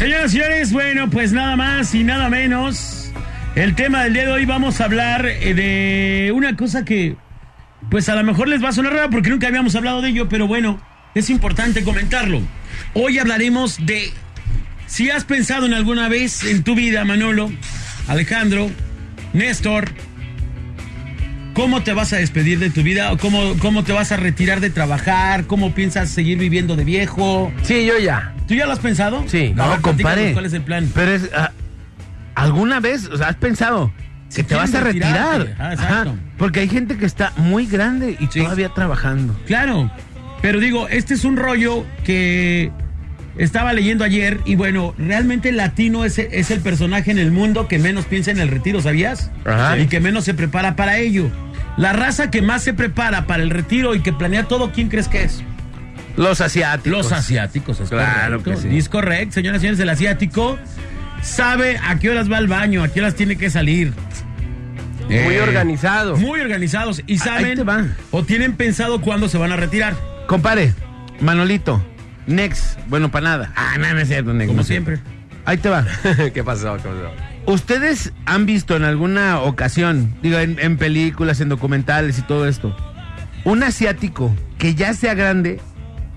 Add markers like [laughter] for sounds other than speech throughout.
Señoras y señores, bueno, pues nada más y nada menos. El tema del día de hoy vamos a hablar eh, de una cosa que, pues a lo mejor les va a sonar rara porque nunca habíamos hablado de ello, pero bueno, es importante comentarlo. Hoy hablaremos de si has pensado en alguna vez en tu vida, Manolo, Alejandro, Néstor, ¿Cómo te vas a despedir de tu vida? ¿Cómo, ¿Cómo te vas a retirar de trabajar? ¿Cómo piensas seguir viviendo de viejo? Sí, yo ya. ¿Tú ya lo has pensado? Sí. No, ver, compadre. platícanos ¿Cuál es el plan? Pero es. ah, ¿Alguna vez o sea, has pensado que Si te vas a retirar? Ah, exacto. porque hay gente que está muy grande y Sí. todavía trabajando. Claro, pero digo, este es un rollo que estaba leyendo ayer y bueno, realmente latino es, es el personaje en el mundo que menos piensa en el retiro, ¿sabías? Ajá. Y que menos se prepara para ello. La raza que más se prepara para el retiro y que planea todo, ¿quién crees que es? Los asiáticos. Los asiáticos, es Claro correcto. que sí. Es correcto, señoras y señores, el asiático sabe a qué horas va al baño, a qué horas tiene que salir. Muy Eh, organizado. Muy organizados y saben te va. o tienen pensado cuándo se van a retirar. Compare, Manolito, Next, bueno, para nada. Ah, no, no es cierto, Next. Como no siempre. Ahí te va. [laughs] ¿Qué pasó? ¿Qué pasó? ¿Ustedes han visto en alguna ocasión, digo, en, en películas, en documentales y todo esto, un asiático que ya sea grande,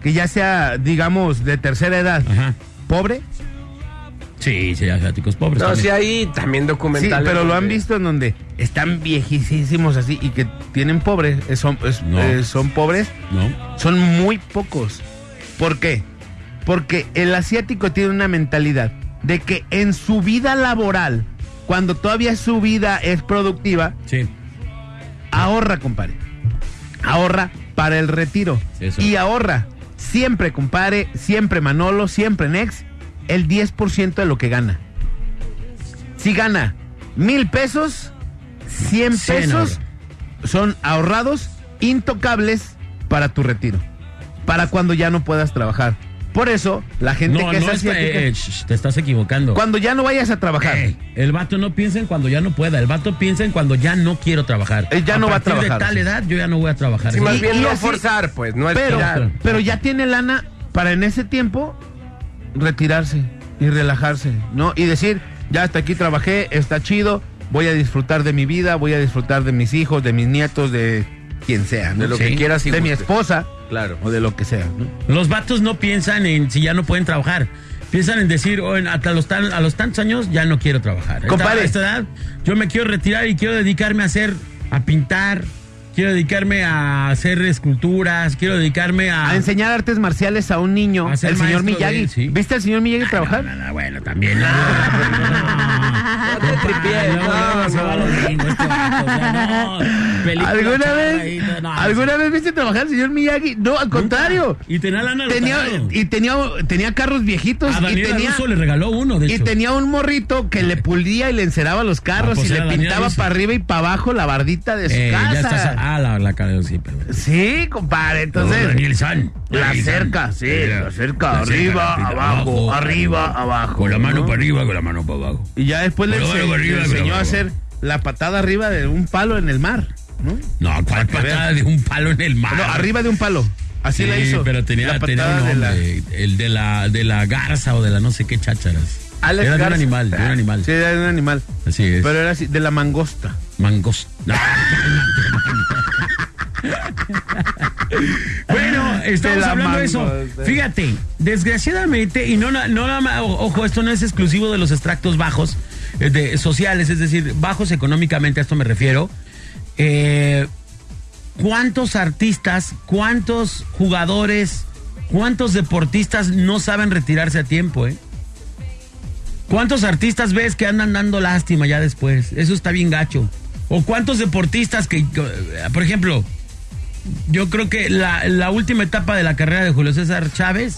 que ya sea, digamos, de tercera edad, Ajá. pobre? Sí, sí, asiáticos pobres. No, también. sí, ahí también Sí, documentales. pero lo han visto en donde están viejísimos así y que tienen pobres, eh, son, es- No. eh, son pobres, ¿No? son muy pocos. ¿Por qué? Porque el asiático tiene una mentalidad de que en su vida laboral, cuando todavía su vida es productiva, Sí. ahorra, compadre. Ahorra para el retiro. Eso. Y ahorra siempre, compadre, siempre Manolo, siempre Nex, el 10% de lo que gana. Si gana mil pesos, 100 Cien pesos son ahorrados intocables para tu retiro. Para cuando ya no puedas trabajar. Por eso, la gente No, que no, es eh, sh, te estás equivocando. cuando ya no vayas a trabajar. Eh, el vato no piensa en cuando ya no pueda, el vato piensa en cuando ya no quiero trabajar. Él ya no va a trabajar, de tal sí. edad yo ya no voy a trabajar. Sí, más bien y no así- forzar, pues, no Pero, esperar. pero ya tiene lana para en ese tiempo retirarse y relajarse, ¿no? Y decir, ya hasta aquí trabajé, está chido, voy a disfrutar de mi vida, voy a disfrutar de mis hijos, de mis nietos, de quien sea, ¿no? De lo que quieras y de mi esposa Claro. o de lo que sea, ¿no? Los vatos no piensan en si ya no pueden trabajar. Piensan en decir, "Oh, en- hasta los tan- a los tantos años ya no quiero trabajar. Compadre. A esta edad yo me quiero retirar y quiero dedicarme a hacer, a pintar, quiero dedicarme a hacer esculturas, quiero dedicarme a... A enseñar artes marciales a un niño, A ser el señor Miyagi. sí. ¿Viste al señor Miyagi trabajar? No, no, no, bueno, también. No, [laughs] No te tripies, Luego, no, luego se va a no. los gringos, vato, o sea, no. Película ¿Alguna vez? ahí, no, ¿Alguna vez viste trabajar al señor Miyagi? No, al contrario. Y tenía lana Tenía, y tenía, tenía carros viejitos A y tenía, le regaló uno, de y hecho. tenía un morrito que le pulía y le enceraba los carros Ah, pues y le pintaba para arriba y para abajo la bardita de su Eh, casa. ya estás. Ah, la, la cara de sí, perdón. Sí, compadre, entonces. Oh, Daniel San. la cerca, sí, la cerca, la arriba, cerca, abajo, arriba, abajo. Con la mano ¿no? para arriba, con la mano para abajo. Y ya después le, ense- arriba, enseñó a hacer la patada arriba de un palo en el mar, ¿no? No, ¿cuál patada de un palo en el mar? No, arriba de un palo. Así Sí, la hizo. pero tenía, la tenía un de la- el de la, de la garza o de la no sé qué chácharas. Alex era de un animal, de un animal. Sí, era de un animal. Así es. Pero era así, de la mangosta. Mangos. bueno, estamos hablando de eso. mangosta. Fíjate, desgraciadamente, y no, no nada más, o- ojo, esto no es exclusivo de los extractos bajos eh, de, sociales, es decir, bajos económicamente, a esto me refiero. Eh, ¿Cuántos artistas, cuántos jugadores, cuántos deportistas no saben retirarse a tiempo, eh? ¿Cuántos artistas ves que andan dando lástima ya después? Eso está bien gacho. ¿O cuántos deportistas que, por ejemplo, yo creo que la, la última etapa de la carrera de Julio César Chávez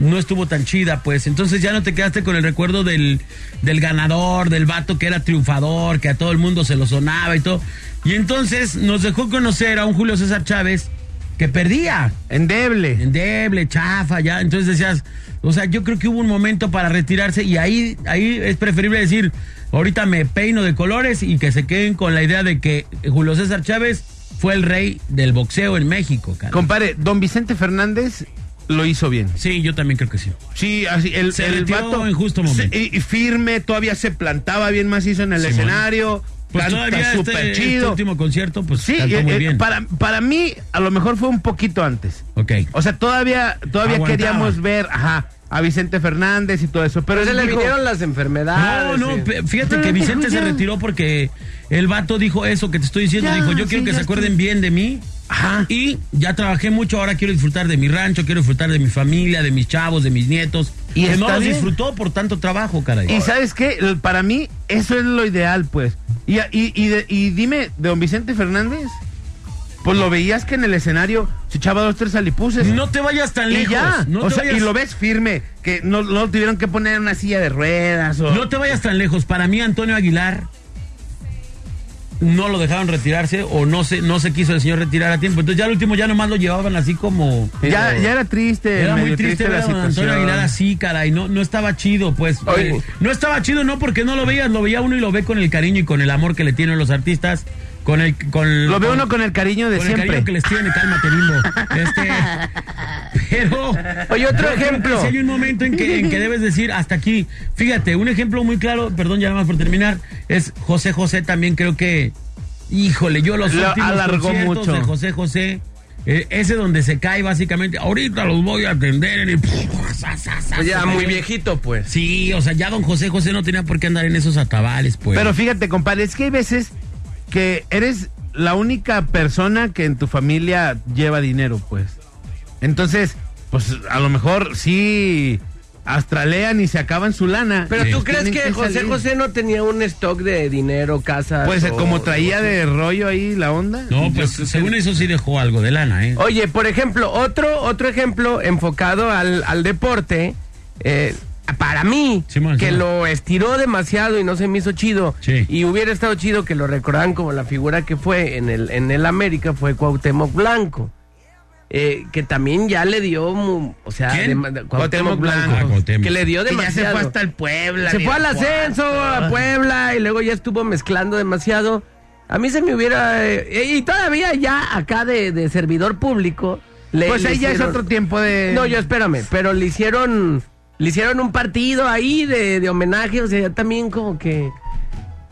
no estuvo tan chida, pues. Entonces ya no te quedaste con el recuerdo del, del ganador, del vato que era triunfador, que a todo el mundo se lo sonaba y todo. Y entonces nos dejó conocer a un Julio César Chávez que perdía Endeble. endeble, chafa, ya. Entonces decías, o sea, yo creo que hubo un momento para retirarse y ahí, ahí es preferible decir, ahorita me peino de colores y que se queden con la idea de que Julio César Chávez fue el rey del boxeo en México, cara. Compadre, don Vicente Fernández lo hizo bien. Sí, yo también creo que sí. Sí, así, el, Se el vato en justo momento. se- y, firme, todavía se plantaba bien macizo en el Simón. escenario. Pues canta todavía súper este, este chido. último concierto, pues sí, cantó eh, muy eh, bien. para, para mí, a lo mejor fue un poquito antes. Ok. O sea, todavía, todavía Aguantaba. queríamos ver, ajá, a Vicente Fernández y todo eso. Pero Pero se él le dijo- vinieron las enfermedades. No, no, eh. fíjate que [laughs] Vicente se retiró porque el vato dijo eso que te estoy diciendo. Ya, dijo, yo quiero que se acuerden estoy. bien de mí. Ajá. Y ya trabajé mucho, ahora quiero disfrutar de mi rancho, quiero disfrutar de mi familia, de mis chavos, de mis nietos. Y que no los bien. disfrutó por tanto trabajo, caray. Y sabes qué, para mí eso es lo ideal, pues. Y, y, y, de- y dime, de don Vicente Fernández, pues lo veías que en el escenario se echaba dos, tres alipuses. no te vayas tan y lejos. ya, no, o sea, vayas, y lo ves firme, que no, no tuvieron que poner una silla de ruedas o... no te vayas tan lejos. Para mí, Antonio Aguilar no lo dejaron retirarse o no se, no se quiso el señor retirar a tiempo. Entonces ya al último ya nomás lo llevaban así como... ya, ya era triste, Era muy medio triste ver a don Antonio. Aguilar así, caray. No, no estaba chido, pues. Oye. Eh, No estaba chido, no porque no lo veías, lo veía uno y lo ve con el cariño y con el amor que le tienen los artistas. Con el. Con, Lo ve uno con el cariño de con el siempre. cariño que les tiene, cálmate, lindo. Este. [laughs] Pero. Oye, otro ejemplo. sí hay un momento en que, en que debes decir hasta aquí. Fíjate, un ejemplo muy claro, perdón, ya nada más por terminar, es José José también creo que. Híjole, yo los Lo últimos alargó mucho. de José José. eh, ese donde se cae básicamente, ahorita los voy a atender y Pues ya muy viejito, pues. Sí, o sea, ya don José José no tenía por qué andar en esos atabales, pues. Pero fíjate, compadre, es que hay veces que eres la única persona que en tu familia lleva dinero, pues. Entonces, pues a lo mejor sí astralean y se acaban su lana. Pero Sí. tú crees que José salir. José no tenía un stock de dinero, casa. Pues como traía de rollo ahí la onda. no, pues según eso sí dejó algo de lana, ¿eh? Oye, por ejemplo, otro, otro ejemplo enfocado al, al deporte, eh, para mí, que lo estiró demasiado y no se me hizo chido, Sí. y hubiera estado chido que lo recordaran como la figura que fue en el, en el América, fue Cuauhtémoc Blanco. eh, que también ya le dio, mu- o sea, Cuauhtémoc Cuauhtémoc Blanco. Ah, Cuauhtémoc. que le dio Que ya demasiado. se fue hasta el Puebla. Se fue al ascenso a Puebla y luego ya estuvo mezclando demasiado. A mí se me hubiera... eh, y todavía ya acá de, de servidor público... Le, Pues ahí ya es otro tiempo de... No, yo espérame, pero le hicieron... Le hicieron un partido ahí de, de homenaje, o sea, ya también como que...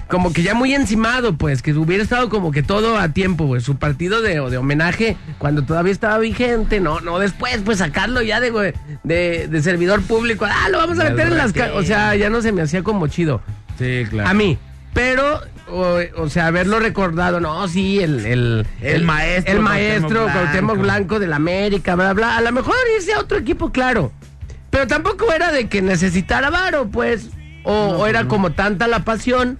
Como que ya muy encimado, pues, que hubiera estado como que todo a tiempo, pues, su partido de, de homenaje cuando todavía estaba vigente, no, no después, pues, sacarlo ya de, de, de servidor público, ah, lo vamos a meter en las... O sea, ya no se me hacía como chido. Sí, claro. A mí. Pero, o, o sea, haberlo recordado, no, sí, el, el, El maestro El maestro Cuauhtémoc Blanco. Blanco del América, bla, bla. A lo mejor irse a otro equipo, claro. Pero tampoco era de que necesitara varo, pues. O, o era como tanta la pasión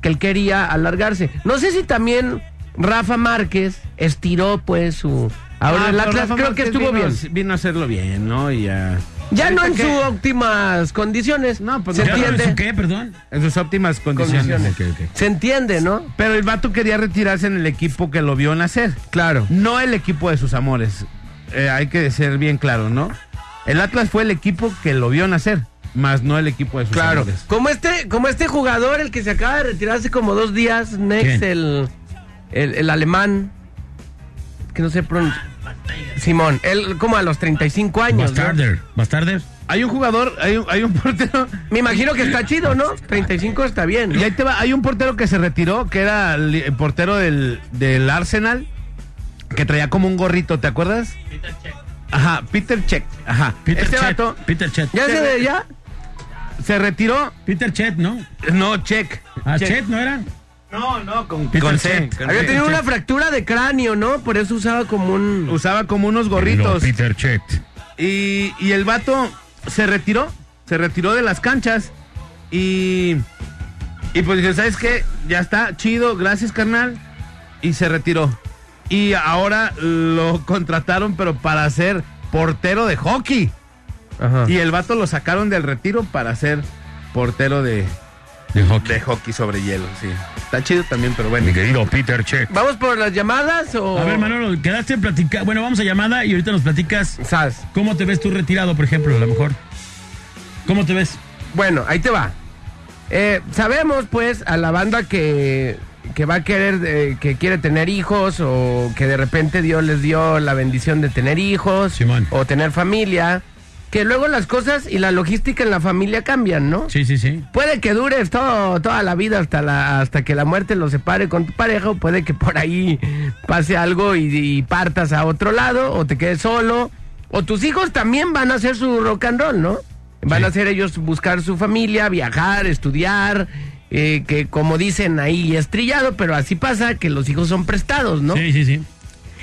que él quería alargarse. No sé si también Rafa Márquez estiró, pues, su. Ahora Ah, el pero Atlas Rafa creo que estuvo vino- bien. Vino a hacerlo bien, ¿no? Y ya... Ya no en sus óptimas condiciones. No, pues se no. ¿Ya no entiende. hizo qué, perdón? En sus óptimas condiciones. Se entiende, ¿no? Pero el vato quería retirarse en el equipo que lo vio nacer. Claro. No el equipo de sus amores. Eh, hay que ser bien claro, ¿no? El Atlas fue el equipo que lo vio nacer, más no el equipo de sus Claro, amores. como este, como este jugador, el que se acaba de retirar hace como dos días, Next, ¿Quién? el, el, el alemán, que no sé pronunciar. Simón, él como a los 35 años. ¿no? Bastarder. Bastarder. Hay un jugador, hay un, hay un portero. Me imagino que está chido, ¿no? 35 está bien. ¿no? Y ahí te va, hay un portero que se retiró, que era el, el portero del, del Arsenal, que traía como un gorrito, ¿te acuerdas? Peter Check. Ajá, Peter Check. Ajá. Peter este Chet. vato Peter Chet. ¿Ya se de ya? se retiró. Peter Chet, ¿no? No, Check. Ah, Check. Chet, ¿no era? No, no, con, Peter con Check. C, con Había tenido una fractura de cráneo, ¿no? Por eso usaba como un... Usaba como unos gorritos. Peter Chet. Y, y el vato se retiró, se retiró de las canchas y, y pues dije, ¿sabes qué? Ya está, chido, gracias carnal. Y se retiró. Y ahora lo contrataron, pero para ser portero de hockey. Ajá. Y el vato lo sacaron del retiro para ser portero de, De hockey. de hockey sobre hielo, sí. Está chido también, pero bueno. Mi querido Peter Chet. ¿Vamos por las llamadas o...? A ver, Manolo, quedaste en platicar. Bueno, vamos a llamada y ahorita nos platicas Sas. cómo te ves tú retirado, por ejemplo, a lo mejor. ¿Cómo te ves? Bueno, ahí te va. Eh, sabemos, pues, a la banda que que va a querer, eh, que quiere tener hijos o que de repente Dios les dio la bendición de tener hijos Simón. o tener familia, que luego las cosas y la logística en la familia cambian, ¿no? Sí, sí, sí. Puede que dures todo, toda la vida hasta, la, hasta que la muerte los separe con tu pareja, o puede que por ahí pase algo y, y partas a otro lado, o te quedes solo, o tus hijos también van a hacer su rock and roll, ¿no? Van Sí. a hacer ellos buscar su familia, viajar, estudiar, eh, que como dicen ahí es trillado, pero así pasa que los hijos son prestados, ¿no? Sí, sí, sí.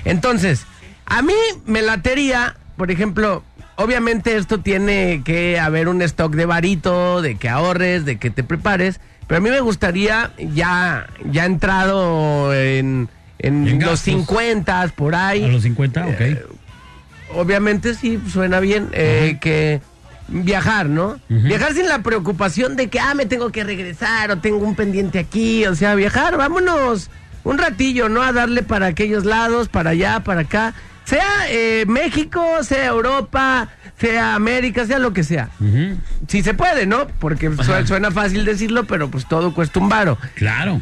Entonces, a mí me latería, por ejemplo, obviamente esto tiene que haber un stock de varito, de que ahorres, de que te prepares, pero a mí me gustaría ya, ya entrado en, en En los gastos. 50 por ahí. A los 50, ok. Eh, obviamente sí, suena bien, eh, que viajar, ¿no? Viajar sin la preocupación de que, ah, me tengo que regresar o tengo un pendiente aquí, o sea, viajar, vámonos un ratillo, ¿no? A darle para aquellos lados, para allá, para acá, sea eh, México, sea Europa, sea América, sea lo que sea. Si se puede, ¿no? Porque su- suena fácil decirlo, pero pues todo cuesta un varo. Claro.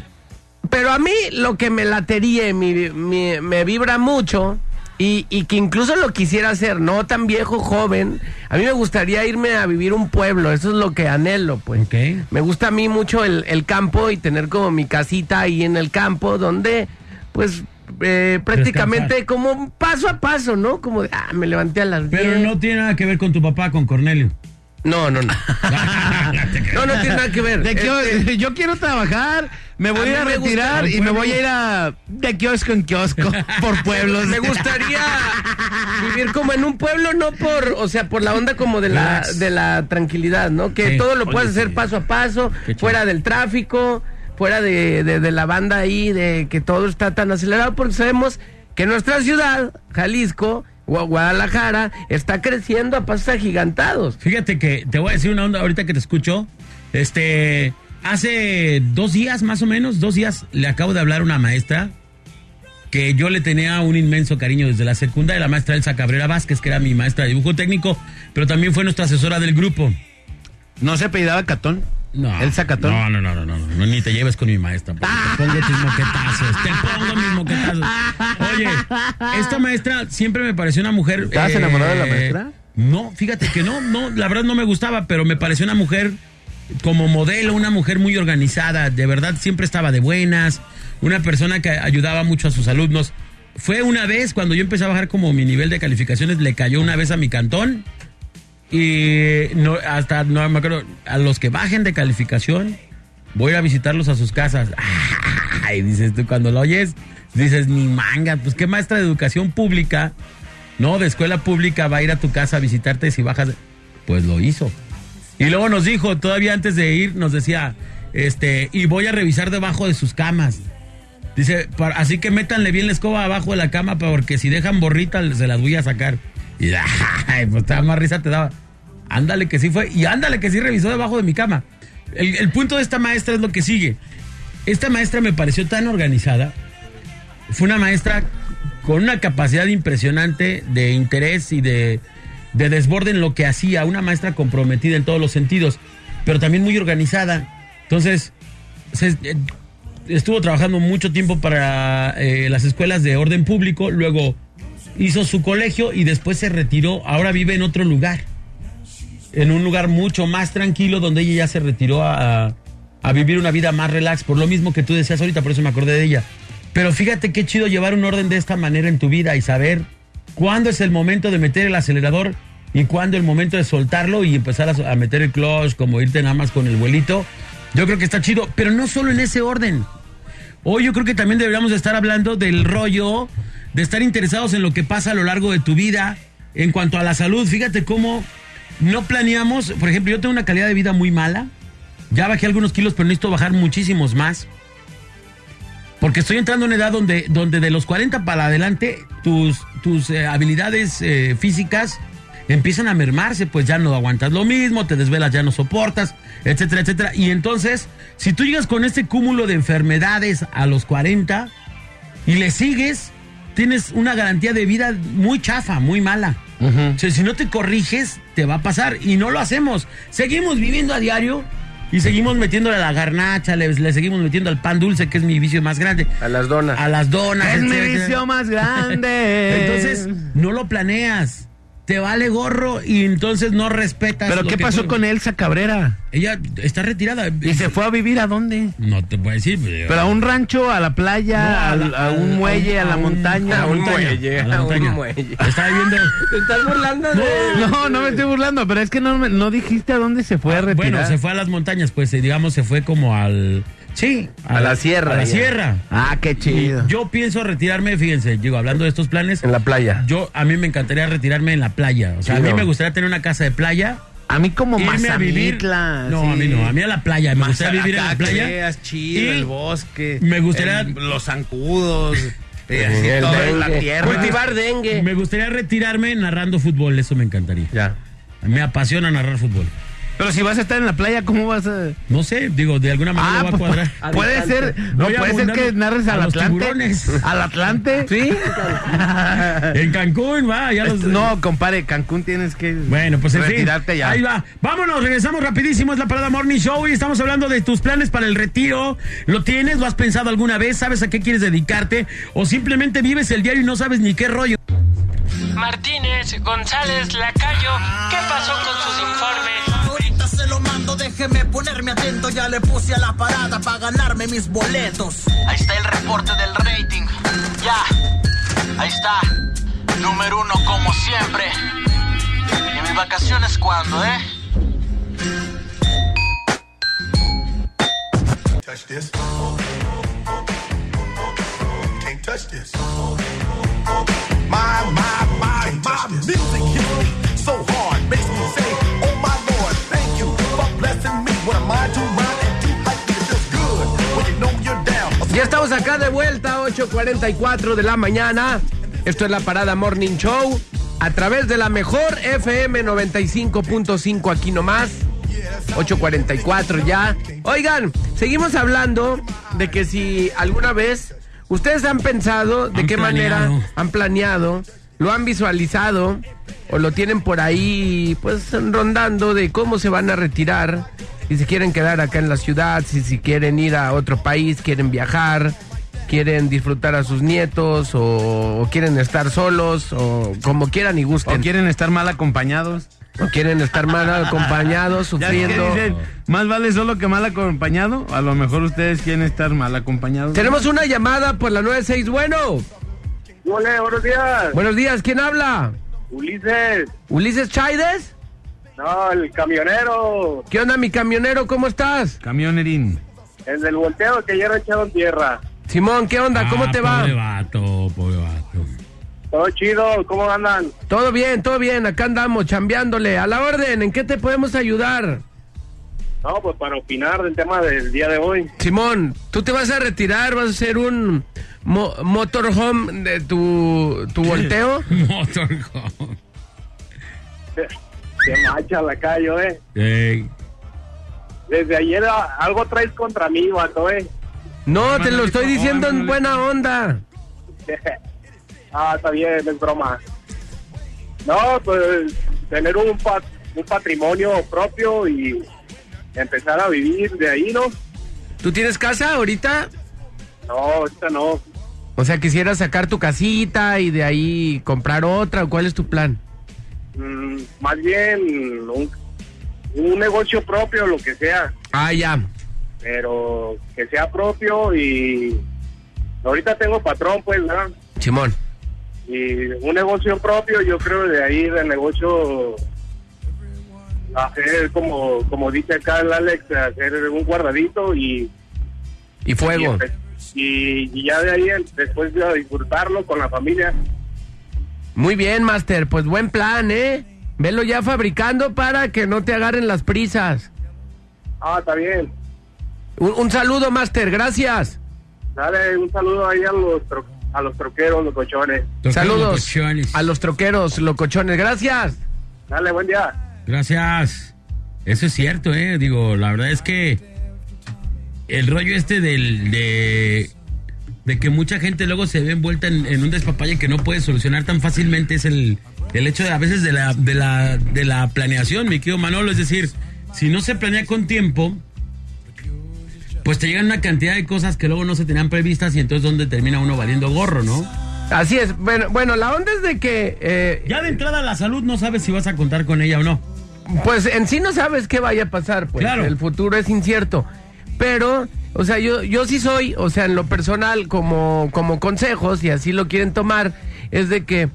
Pero a mí lo que me latería mi- me vibra mucho y, y que incluso lo quisiera hacer, no tan viejo, joven, a mí me gustaría irme a vivir un pueblo, eso es lo que anhelo, pues. Me gusta a mí mucho el, el campo y tener como mi casita ahí en el campo donde, pues, eh, prácticamente Descansar. como paso a paso, ¿no? Como de, ah, me levanté a las Pero 10. no tiene nada que ver con tu papá, con Cornelio. No, no, no. [laughs] no, no tiene nada que ver. De Este, [laughs] yo quiero trabajar, me voy A me retirar y me voy a ir a de kiosco en kiosco [laughs] por pueblos. Me gustaría vivir como en un pueblo, no por, o sea, por la onda como de la, de la tranquilidad, ¿no? Que Sí. todo lo Oye, puedes hacer paso a paso, fuera del tráfico, fuera de, de- de la banda ahí, de que todo está tan acelerado, porque sabemos que nuestra ciudad, Jalisco, Guadalajara, está creciendo a pasos agigantados. Fíjate que te voy a decir una onda ahorita que te escucho. Este, hace dos días más o menos, dos días, le acabo de hablar a una maestra que yo le tenía un inmenso cariño desde la secundaria, la maestra Elsa Cabrera Vázquez, que era mi maestra de dibujo técnico, pero también fue nuestra asesora del grupo. ¿No se apellidaba Catón? No. ¿El sacatón? No, no, no, no, no, no, ni te lleves con mi maestra. Te pongo tus moquetazos, te pongo mis moquetazos. Oye, esta maestra siempre me pareció una mujer. ¿Estabas enamorado de la maestra? No, fíjate que no, no, la verdad no me gustaba, pero me pareció una mujer como modelo, una mujer muy organizada, de verdad siempre estaba de buenas, una persona que ayudaba mucho a sus alumnos. Fue una vez cuando yo empecé a bajar como mi nivel de calificaciones, le cayó una vez a mi cantón y no, hasta no me acuerdo, a los que bajen de calificación, voy a visitarlos a sus casas. [laughs] Ay, dices tú, cuando lo oyes, dices, ni manga, pues qué maestra de educación pública, no, de escuela pública va a ir a tu casa a visitarte si bajas. de-?" Pues lo hizo. Y luego nos dijo, todavía antes de ir, nos decía, este, y voy a revisar debajo de sus camas. Dice, "Para- así que métanle bien la escoba abajo de la cama porque si dejan borrita se las voy a sacar. Y [laughs] ay, pues más risa te daba. Ándale que sí fue. Y ándale que sí revisó debajo de mi cama. El, punto de esta maestra es lo que sigue. Esta maestra me pareció tan organizada. Fue una maestra con una capacidad impresionante de interés y de, de desborde en lo que hacía. Una maestra comprometida en todos los sentidos, pero también muy organizada. Entonces, eh, estuvo trabajando mucho tiempo para eh, las escuelas de orden público, luego hizo su colegio y después se retiró. Ahora vive en otro lugar, en un lugar mucho más tranquilo donde ella ya se retiró a, vivir una vida más relax, por lo mismo que tú decías ahorita, por eso me acordé de ella. Pero fíjate qué chido llevar un orden de esta manera en tu vida y saber cuándo es el momento de meter el acelerador y cuándo el momento de soltarlo y empezar a, a meter el clutch, como irte nada más con el vuelito. Yo creo que está chido, pero no solo en ese orden. Hoy yo creo que también deberíamos de estar hablando del rollo, de estar interesados en lo que pasa a lo largo de tu vida en cuanto a la salud. Fíjate cómo no planeamos, por ejemplo, yo tengo una calidad de vida muy mala. Ya bajé algunos kilos, pero necesito bajar muchísimos más. Porque estoy entrando en una edad donde, donde de los 40 para adelante tus, tus eh, habilidades eh, físicas empiezan a mermarse, pues ya no aguantas lo mismo, te desvelas, ya no soportas, etcétera, etcétera. Y entonces, si tú llegas con este cúmulo de enfermedades a los 40 y le sigues, tienes una garantía de vida muy chafa, muy mala. O sea, si no te corriges, te va a pasar. Y no lo hacemos. Seguimos viviendo a diario Y seguimos metiéndole a la garnacha, le, le seguimos metiendo al pan dulce, que es mi vicio más grande. A las donas. A las donas. Es mi vicio más grande. Entonces, no lo planeas. Te vale gorro y entonces no respetas. ¿Pero lo qué que pasó tú- con Elsa Cabrera? Ella está retirada. ¿Y se fue a vivir a dónde? No te puedo decir. Pero, ¿Pero a un rancho, a la playa, No, a, la- a un muelle, a, la montaña? a un muelle, a un muelle. Está viviendo. [laughs] ¿Te estás burlando de.? No, no me estoy burlando, pero es que no, me- no dijiste a dónde se fue a retirar. Bueno, se fue a las montañas, pues eh, digamos, se fue como al. Sí, A la sierra, A la ya. sierra. Ah, qué chido. Yo pienso retirarme, fíjense, digo, hablando de estos planes. En la playa. Yo, a mí me encantaría retirarme en la playa. O sea, Sí, a mí no. me gustaría tener una casa de playa. A mí como irme a vivir. No, sí. a mí no, a mí a la playa. Me gustaría vivir en la playa. veas chido, Y el bosque. me gustaría- el- los zancudos. [laughs] eh, El todo en la dengue. tierra. Cultivar dengue. Me gustaría retirarme narrando fútbol, eso me encantaría. Ya. Me apasiona narrar fútbol. Pero si vas a estar en la playa, ¿cómo vas a...? No sé, digo, de alguna manera Ah, voy a pues, cuadrar. [laughs] Puede ser, no Voy puede ser que narres a al los Atlante. tiburones. [laughs] Al Atlante. ¿Sí? [laughs] En Cancún, va, ya los... No, compadre, Cancún tienes que Bueno, pues en fin. retirarte ya. Ahí va. Vámonos, regresamos rapidísimo. Es la Parada Morning Show y estamos hablando de tus planes para el retiro. ¿Lo tienes? ¿Lo has pensado alguna vez? ¿Sabes a qué quieres dedicarte? ¿O simplemente vives el diario y no sabes ni qué rollo? Martínez, González, Lacayo, ¿qué pasó con sus informes? Déjeme ponerme atento. Ya le puse a la parada para ganarme mis boletos. Ahí está el reporte del rating. Ya, ahí está. Número uno como siempre. ¿Y mis vacaciones cuándo, eh? touch this. Can't touch this. My, my, my, my music hits me so hard. Acá de vuelta, 8.44 de la mañana. Esto es la Parada Morning Show. A través de la mejor FM 95.5 aquí nomás. 8.44 ya. Oigan, seguimos hablando de que si alguna vez ustedes han pensado de Han qué planeado. manera han planeado, lo han visualizado o lo tienen por ahí pues rondando de cómo se van a retirar, si se quieren quedar acá en la ciudad, si, si quieren ir a otro país, quieren viajar, quieren disfrutar a sus nietos o, o quieren estar solos o como quieran y ¿O gusten. quieren estar mal acompañados? O quieren estar mal [laughs] acompañados, sufriendo. dicen, más vale solo que mal acompañado. A lo mejor ustedes quieren estar mal acompañados. Tenemos una llamada por la 96. Bueno, Hola, buenos días. buenos días. ¿Quién habla? Ulises. ¿Ulises Chaides? No, el camionero. ¿Qué onda, mi camionero? ¿Cómo estás? Camionerín. El del volteo que ayer echaron tierra. Simón, ¿qué onda? ¿Cómo Ah, te va? Pobre vato, pobre vato. Todo chido, ¿cómo andan? Todo bien, todo bien. Acá andamos chambeándole. A la orden, ¿en qué te podemos ayudar? No, pues para opinar del tema del día de hoy. Simón, tú te vas a retirar, vas a hacer un mo- motorhome de tu, tu [laughs] volteo. Motorhome. Se macha la calle, eh. Ey. Desde ayer algo traes contra mí, vato, eh. No, te lo estoy dijo, diciendo en buena onda. [laughs] ah, está bien, es broma. No, pues tener un, pa- un patrimonio propio y empezar a vivir de ahí, ¿no? ¿Tú tienes casa ahorita? No, ahorita no. O sea, quisieras sacar tu casita y de ahí comprar otra, ¿o cuál es tu plan? Mm, más bien un, un negocio propio, lo que sea, Ah, ya. Pero que sea propio y ahorita tengo patrón, pues, ¿verdad? Simón. Y un negocio propio, yo creo de ahí del negocio hacer como como dice acá el Alex, hacer un guardadito y Y fuego. y, y ya de ahí después de disfrutarlo con la familia. Muy bien, Master. Pues buen plan, ¿eh? Velo ya fabricando para que no te agarren las prisas. Ah, está bien. Un, un saludo, Master. Gracias. Dale un saludo ahí a los tro- a los troqueros, los cochones. Saludos los cochones. a los troqueros, locochones. Gracias. Dale, buen día. Gracias. Eso es cierto, ¿eh? Digo, la verdad es que el rollo este del, de, de que mucha gente luego se ve envuelta en, en un despapalle que no puede solucionar tan fácilmente es el, el hecho de a veces de la, de, la, de la planeación, mi querido Manolo. Es decir, si no se planea con tiempo, pues te llegan una cantidad de cosas que luego no se tenían previstas y entonces donde termina uno valiendo gorro, ¿no? Así es. Bueno, bueno, la onda es de que eh, Ya de entrada la salud no sabes si vas a contar con ella o no. Pues en sí no sabes qué vaya a pasar, pues. Claro. El futuro es incierto. Pero, o sea, yo, yo sí soy, o sea, en lo personal, como, como consejos, y así lo quieren tomar, es de que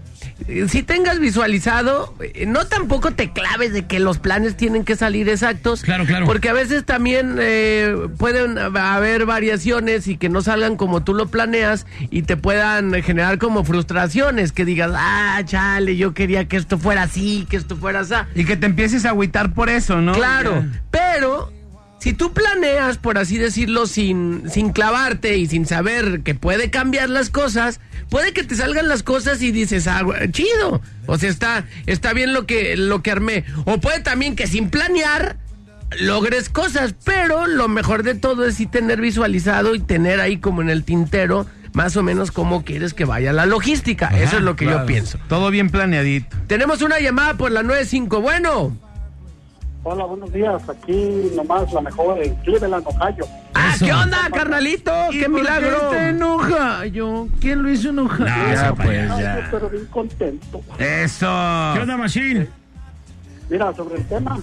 si tengas visualizado, eh, no tampoco te claves de que los planes tienen que salir exactos. Claro, claro. Porque a veces también eh, pueden haber variaciones y que no salgan como tú lo planeas y te puedan generar como frustraciones, que digas, ah, chale, yo quería que esto fuera así, que esto fuera así. Y que te empieces a agüitar por eso, ¿no? Claro, pero si tú planeas, por así decirlo, sin, sin clavarte y sin saber que puede cambiar las cosas, puede que te salgan las cosas y dices, ah, chido. O sea, está, está bien lo que, lo que armé. O puede también que sin planear logres cosas, pero lo mejor de todo es sí tener visualizado y tener ahí como en el tintero más o menos cómo quieres que vaya la logística. Eso es lo que yo pienso. Todo bien planeadito. Tenemos una llamada por la 95. Bueno. Hola, buenos días. Aquí nomás la mejor en Cleveland, Ohio. Ah, Eso. ¿qué onda, carnalito? ¡Qué milagro! te enoja? Yo, ¿quién lo hizo enojar? No, ya, ese pues, Ay, ya. pero bien contento. Eso. ¿Qué onda, Machine? Mira, sobre el tema,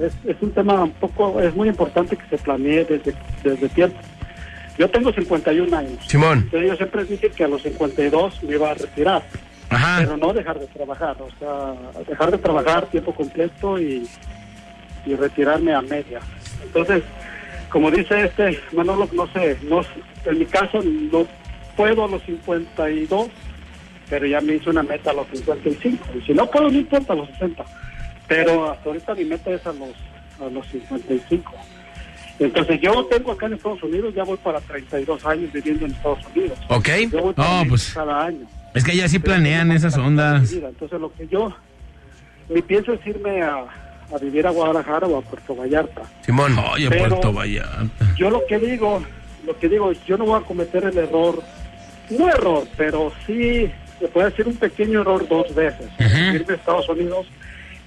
es, es un tema un poco, es muy importante que se planee desde, desde tiempo. Yo tengo 51 años. Simón. Entonces yo siempre dije que a los 52 me iba a retirar, Ajá. pero no dejar de trabajar, o sea, dejar de trabajar tiempo completo y, y retirarme a media. Entonces, como dice este Manolo, no sé, no, en mi caso no puedo a los 52, pero ya me hice una meta a los 55. Y si no puedo, no importa a los 60. Pero hasta ahorita mi meta es a los, a los 55. Entonces yo tengo acá en Estados Unidos, ya voy para 32 años viviendo en Estados Unidos. Ok. Yo voy Oh, pues. cada año. Es que ya sí planean esas ondas. Entonces lo que yo, mi pienso es irme a, a vivir a Guadalajara o a Puerto Vallarta. Simón. Oye, Pero- Puerto Vallarta. Yo lo que digo, lo que digo, yo no voy a cometer el error, no error, pero sí se puede hacer un pequeño error dos veces. Irme a Estados Unidos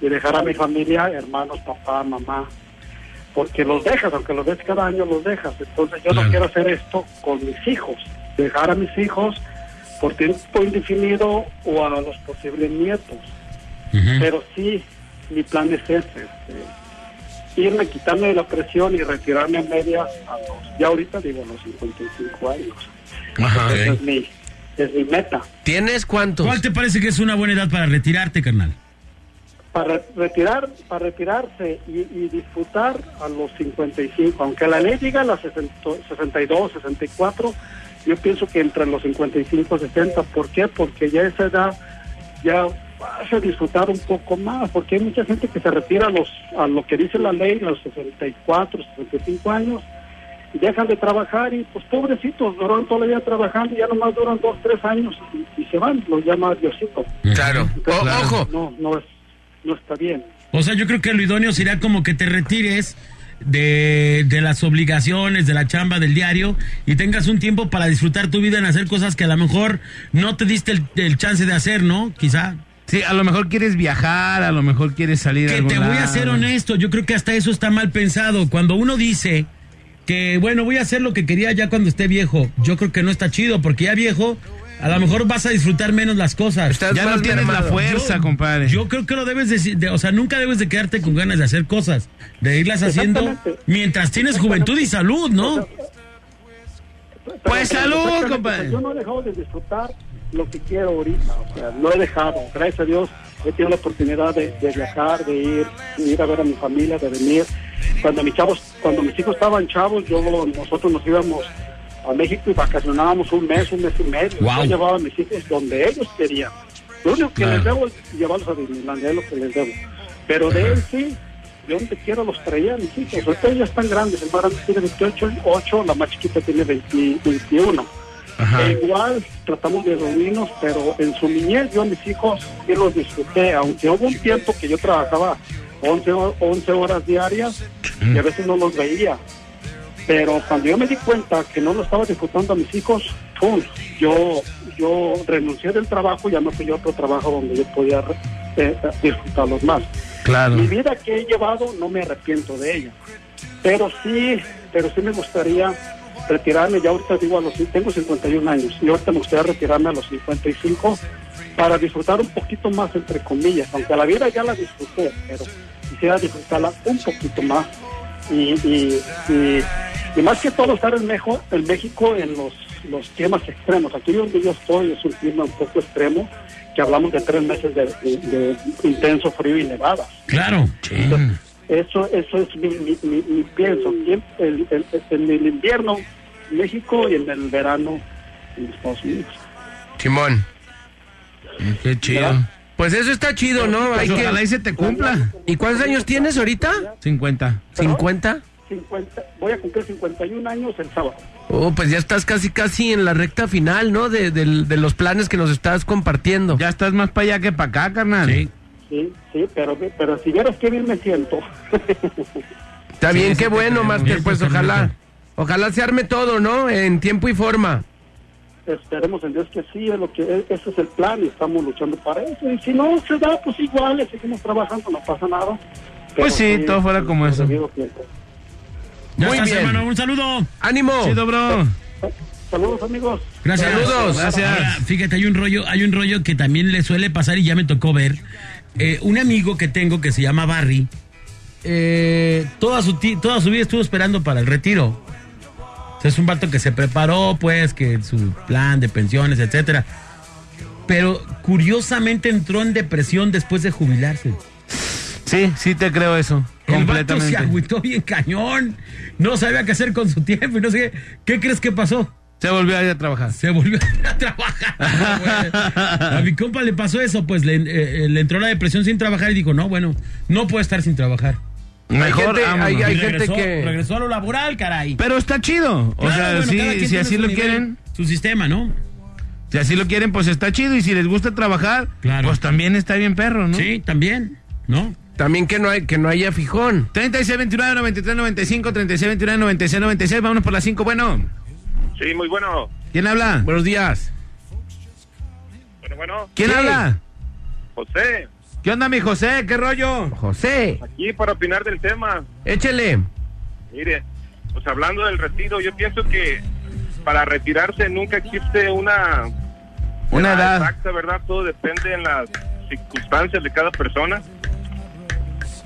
y dejar a mi familia, hermanos, papá, mamá, porque los dejas, aunque los ves cada año, los dejas. Entonces yo no quiero hacer esto con mis hijos, dejar a mis hijos por tiempo indefinido o a los posibles nietos. Pero sí, mi plan es ese. este, irme, quitarme la presión y retirarme a medias a los, ya ahorita digo, a los 55 años. Ajá. Esa es mi, es mi meta. ¿Tienes cuántos? ¿Cuál te parece que es una buena edad para retirarte, carnal? Para retirar, para retirarse y, y disfrutar a los 55, aunque la ley diga a las 60 62, 64, yo pienso que entre los 55 y 60, ¿por qué? Porque ya esa edad ya vas a disfrutar un poco más, porque hay mucha gente que se retira a los a lo que dice la ley, a los 64, 65 años, y dejan de trabajar y pues pobrecitos, duran toda la vida trabajando y ya nomás duran dos, tres años y, y se van, los llama Diosito. Claro. O- Ojo. No, no, es, no está bien. O sea, yo creo que lo idóneo sería como que te retires de, de las obligaciones, de la chamba del diario y tengas un tiempo para disfrutar tu vida en hacer cosas que a lo mejor no te diste el, el chance de hacer, ¿no? Quizá. Sí, a lo mejor quieres viajar, a lo mejor quieres salir a Que algún te voy a ser honesto, yo creo que hasta eso está mal pensado. Cuando uno dice que, bueno, voy a hacer lo que quería ya cuando esté viejo, yo creo que no está chido, porque ya viejo, a lo mejor vas a disfrutar menos las cosas. Estás Ya no tienes la fuerza, Yo- compadre. Yo creo que lo debes decir, de, o sea, nunca debes de quedarte con ganas de hacer cosas, de irlas haciendo mientras tienes juventud y salud, ¿no? Pues, salud, Exactamente, compadre. pues, Yo no he dejado de disfrutar lo que quiero ahorita, o sea, no he dejado. Gracias a Dios he tenido la oportunidad de, de viajar, de ir, de ir a ver a mi familia, de venir. Cuando mis chavos, cuando mis hijos estaban chavos, yo nosotros nos íbamos a México y vacacionábamos un mes, un mes y medio. Yo llevaba a mis hijos donde ellos querían. Lo único que les debo es llevarlos a Disneylandia, es lo que les debo. Pero de él sí, yo donde quiera los traía a mis hijos. Ahorita ya están grandes, el más grande tiene 28, 8, la más chiquita tiene 20 21. E igual tratamos de reunirnos, pero en su niñez yo a mis hijos sí los disfruté, aunque hubo un tiempo que yo trabajaba 11, ho- 11 horas diarias y a veces no los veía. Pero cuando yo me di cuenta que no lo estaba disfrutando a mis hijos, ¡pum! yo yo renuncié del trabajo y ya me fui a otro trabajo donde yo podía eh, disfrutarlos más. Claro. Mi vida que he llevado no me arrepiento de ella. pero sí, pero sí me gustaría retirarme, ya ahorita digo a los, tengo 51 años, y ahorita me gustaría retirarme a los 55 para disfrutar un poquito más, entre comillas, aunque la vida ya la disfruté, pero quisiera disfrutarla un poquito más y, y, y, y más que todo estar en, Mejo, en México en los, los climas extremos. Aquí donde yo estoy es un clima un poco extremo, que hablamos de tres meses de, de- de intenso frío y nevadas. Claro. Eso, eso es mi, mi, mi- mi pienso. En, el- el invierno, México, y en el verano, en Estados Unidos. Simón. Qué chido. ¿Verdad? Pues eso está chido, ¿no? Hay Pues que- ojalá y se te cumpla. ¿Y cuántos años tienes ahorita? 50. ¿50? 50, voy a cumplir 51 años el sábado. Oh, pues ya estás casi, casi en la recta final, ¿no? De, del- de los planes que nos estás compartiendo. Ya estás más para allá que para acá, carnal. Sí. Sí, sí, pero, pero si vieras qué bien me siento. Está bien, sí qué bueno. Master. Pues ojalá, carnalito. Ojalá se arme todo, ¿no? En tiempo y forma. Esperemos en Dios que sí, es lo que ese es el plan y estamos luchando para eso. Y si no se da, pues igual, le seguimos trabajando, no pasa nada. Pero Pues sí, todo fuera como eso. Ya Muy estás, bien. hermano. Un saludo. ¡Ánimo! Chido, bro. Saludos, amigos. Gracias. Saludos. Gracias. Ahora, fíjate, hay un rollo, hay un rollo que también le suele pasar y ya me tocó ver. Eh, un amigo que tengo que se llama Barry, eh, toda, su toda su vida estuvo esperando para el retiro. O sea, es un vato que se preparó, pues, que su plan de pensiones, etcétera. Pero curiosamente entró en depresión después de jubilarse. Sí, sí te creo eso. El vato se completamente. agüitó bien cañón. No sabía qué hacer con su tiempo y no sé qué. ¿Qué crees que pasó? Se volvió a ir a trabajar. Se volvió a trabajar. güey. [laughs] A mi compa le pasó eso, pues le, eh, le entró la depresión sin trabajar y dijo, no, bueno, no puedo estar sin trabajar. Mejor gente- vámonos. hay- hay Y gente regresó, que- regresó a lo laboral, caray. Pero está chido. O Claro, sea, bueno, sí, si así lo nivel, quieren, Su sistema, ¿no? si así lo quieren, pues está chido. Y si les gusta trabajar, Claro. pues también está bien perro, ¿no? Sí, también, ¿no? También que no, hay, que no haya fijón. 36, 29, 93, 95, 36, 29, 96, 96. Vámonos por las 5. Bueno, Sí, muy bueno. ¿quién habla? Buenos días. Bueno, bueno. ¿Quién Sí. habla? José, ¿Qué onda, mi José? ¿Qué rollo? José, aquí para opinar del tema. échele. Mire, pues hablando del retiro, yo pienso que para retirarse nunca existe una, Una edad. exacta, ¿verdad? Todo depende en las circunstancias de cada persona.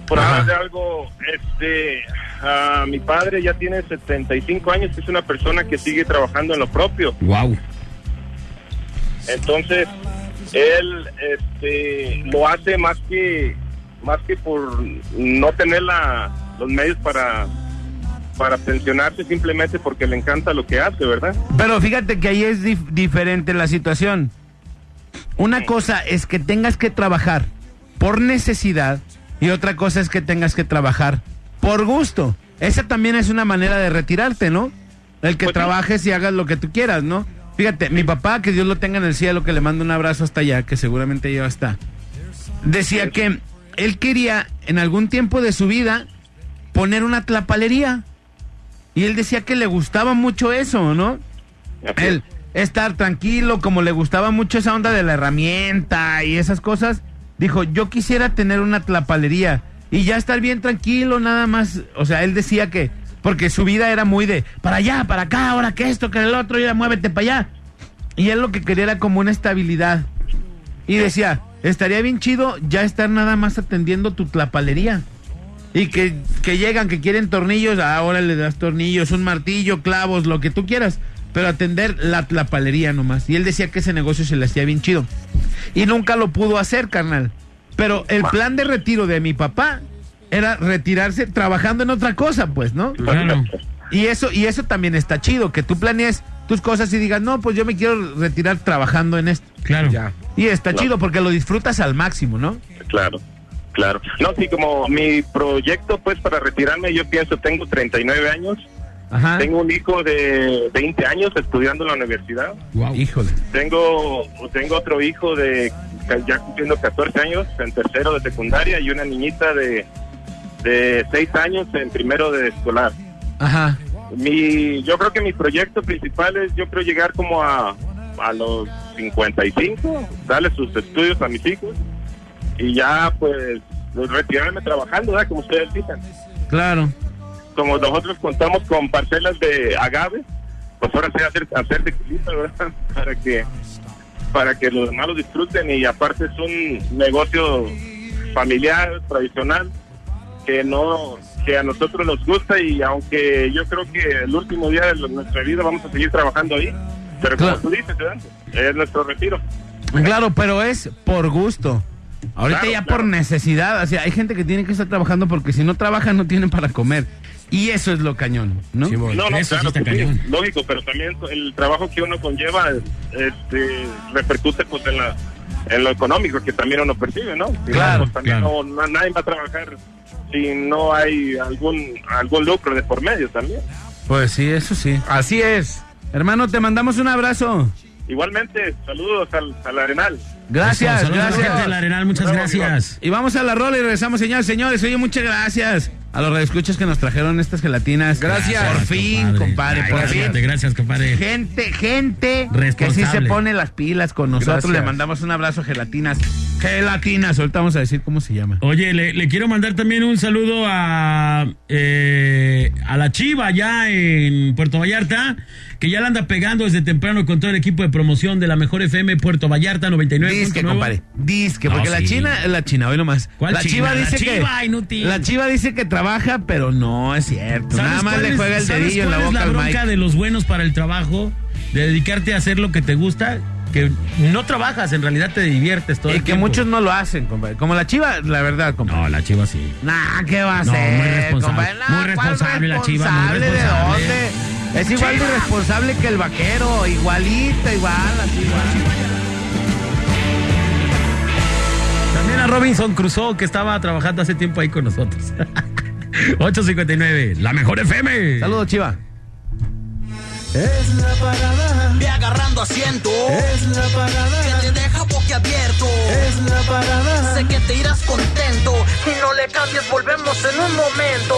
Por hablar de algo, este, ah, mi padre ya tiene 75 años, es una persona que sigue trabajando en lo propio. Wow. Entonces, él este, lo hace más que más que por no tener la, los medios para para pensionarse simplemente porque le encanta lo que hace, ¿verdad? Pero fíjate que ahí es dif- diferente la situación. Una cosa es que tengas que trabajar por necesidad y otra cosa es que tengas que trabajar por gusto. Esa también es una manera de retirarte, ¿no? El que Pues sí. trabajes y hagas lo que tú quieras, ¿no? Fíjate, mi papá, que Dios lo tenga en el cielo, que le mando un abrazo hasta allá, que seguramente ya está. Decía que él quería en algún tiempo de su vida poner una tlapalería. Y él decía que le gustaba mucho eso, ¿no? Él estar tranquilo, como le gustaba mucho esa onda de la herramienta y esas cosas, dijo, yo quisiera tener una tlapalería y ya estar bien tranquilo, nada más. O sea, él decía que, porque su vida era muy de, para allá, para acá, ahora que esto, que el otro, ya muévete para allá. Y él lo que quería era como una estabilidad. Y decía, estaría bien chido ya estar nada más atendiendo tu tlapalería. Y que, que llegan, que quieren tornillos, ahora le das tornillos, un martillo, clavos, lo que tú quieras. Pero atender la, la palería nomás. Y él decía que ese negocio se le hacía bien chido. Y nunca lo pudo hacer, carnal. Pero el plan de retiro de mi papá era retirarse trabajando en otra cosa, pues, ¿no? Claro. Y eso, y eso también está chido, que tú planees tus cosas y digas, no, pues yo me quiero retirar trabajando en esto. Claro. Y está chido porque lo disfrutas al máximo, ¿no? Claro, claro. No, sí, como mi proyecto, pues, para retirarme, yo pienso, tengo 39 años, Ajá. tengo un hijo de 20 años estudiando en la universidad, Wow. Híjole. tengo, tengo otro hijo de ya cumpliendo 14 años en tercero de secundaria y una niñita de, de 6 años en primero de escolar. Ajá. Mi, yo creo que mi proyecto principal es, yo creo llegar como a, a los 55, darle sus estudios a mis hijos y ya pues retirarme trabajando, ¿verdad? Como ustedes dicen. Claro. como nosotros contamos con parcelas de agave, pues ahora sí hacer, hacer de culita, ¿verdad? [laughs] Para que, para que los demás lo disfruten y aparte es un negocio familiar, tradicional, que no que a nosotros nos gusta y aunque yo creo que el último día de nuestra vida vamos a seguir trabajando ahí, pero como Claro. tú dices, ¿verdad? es nuestro retiro. Claro, pero es por gusto. Ahorita Claro, ya claro. por necesidad. O sea, hay gente que tiene que estar trabajando porque si no trabajan no tienen para comer. Y eso es lo cañón, ¿no? Sí, bueno, No, no, eso sí claro, sí, cañón. lógico, pero también el trabajo que uno conlleva este, repercute pues en, la, en lo económico que también uno percibe, ¿no? Claro, pues, también no- nadie va a trabajar si no hay algún algún lucro de por medio también. Pues sí, eso sí. Así es. Hermano, te mandamos un abrazo. Igualmente, saludos al, al Arenal. Gracias, Eso, saludos a la gracias. gente del Arenal, muchas Bravo, gracias. Y vamos a la rola y regresamos, señores, señores. Oye, muchas gracias a los radioescuchas que nos trajeron estas gelatinas. Gracias. Por fin, compadre, Ay, por gracias, fin. Gracias, compadre. Gente, gente que sí se pone las pilas con nosotros. Gracias. Le mandamos un abrazo, gelatinas. Gelatinas, ahorita vamos a decir cómo se llama. Oye, le, le quiero mandar también un saludo a, eh, a la Chiva allá en Puerto Vallarta, que ya la anda pegando desde temprano con todo el equipo de promoción de la Mejor FM Puerto Vallarta 99. Disque, compadre. Disque, No, porque la sí. china, la china, hoy nomás. ¿Cuál la china? chiva La dice chiva, que. inútil. La chiva dice que trabaja, pero no es cierto. Nada más le juega el dedillo en la boca es la al bronca Mike. de los buenos para el trabajo, de dedicarte a hacer lo que te gusta, que no trabajas, en realidad te diviertes todo Y el que tiempo. muchos no lo hacen, compadre. Como la chiva, la verdad, compadre. No, la Chiva sí. Nah, ¿qué va a No, hacer? muy responsable. Muy ¿cuál responsable la Chiva, muy responsable? ¿De responsable. dónde? Es igual de irresponsable que el vaquero, igualito, igual, así igual. También a Robinson Crusoe, que estaba trabajando hace tiempo ahí con nosotros. [laughs] 859, la mejor FM. Saludos, chiva. Es la parada, Ve agarrando asiento. es la parada, Que te deja boquiabierto. es la parada. Sé que te irás contento. Y no le cambies, volvemos en un momento.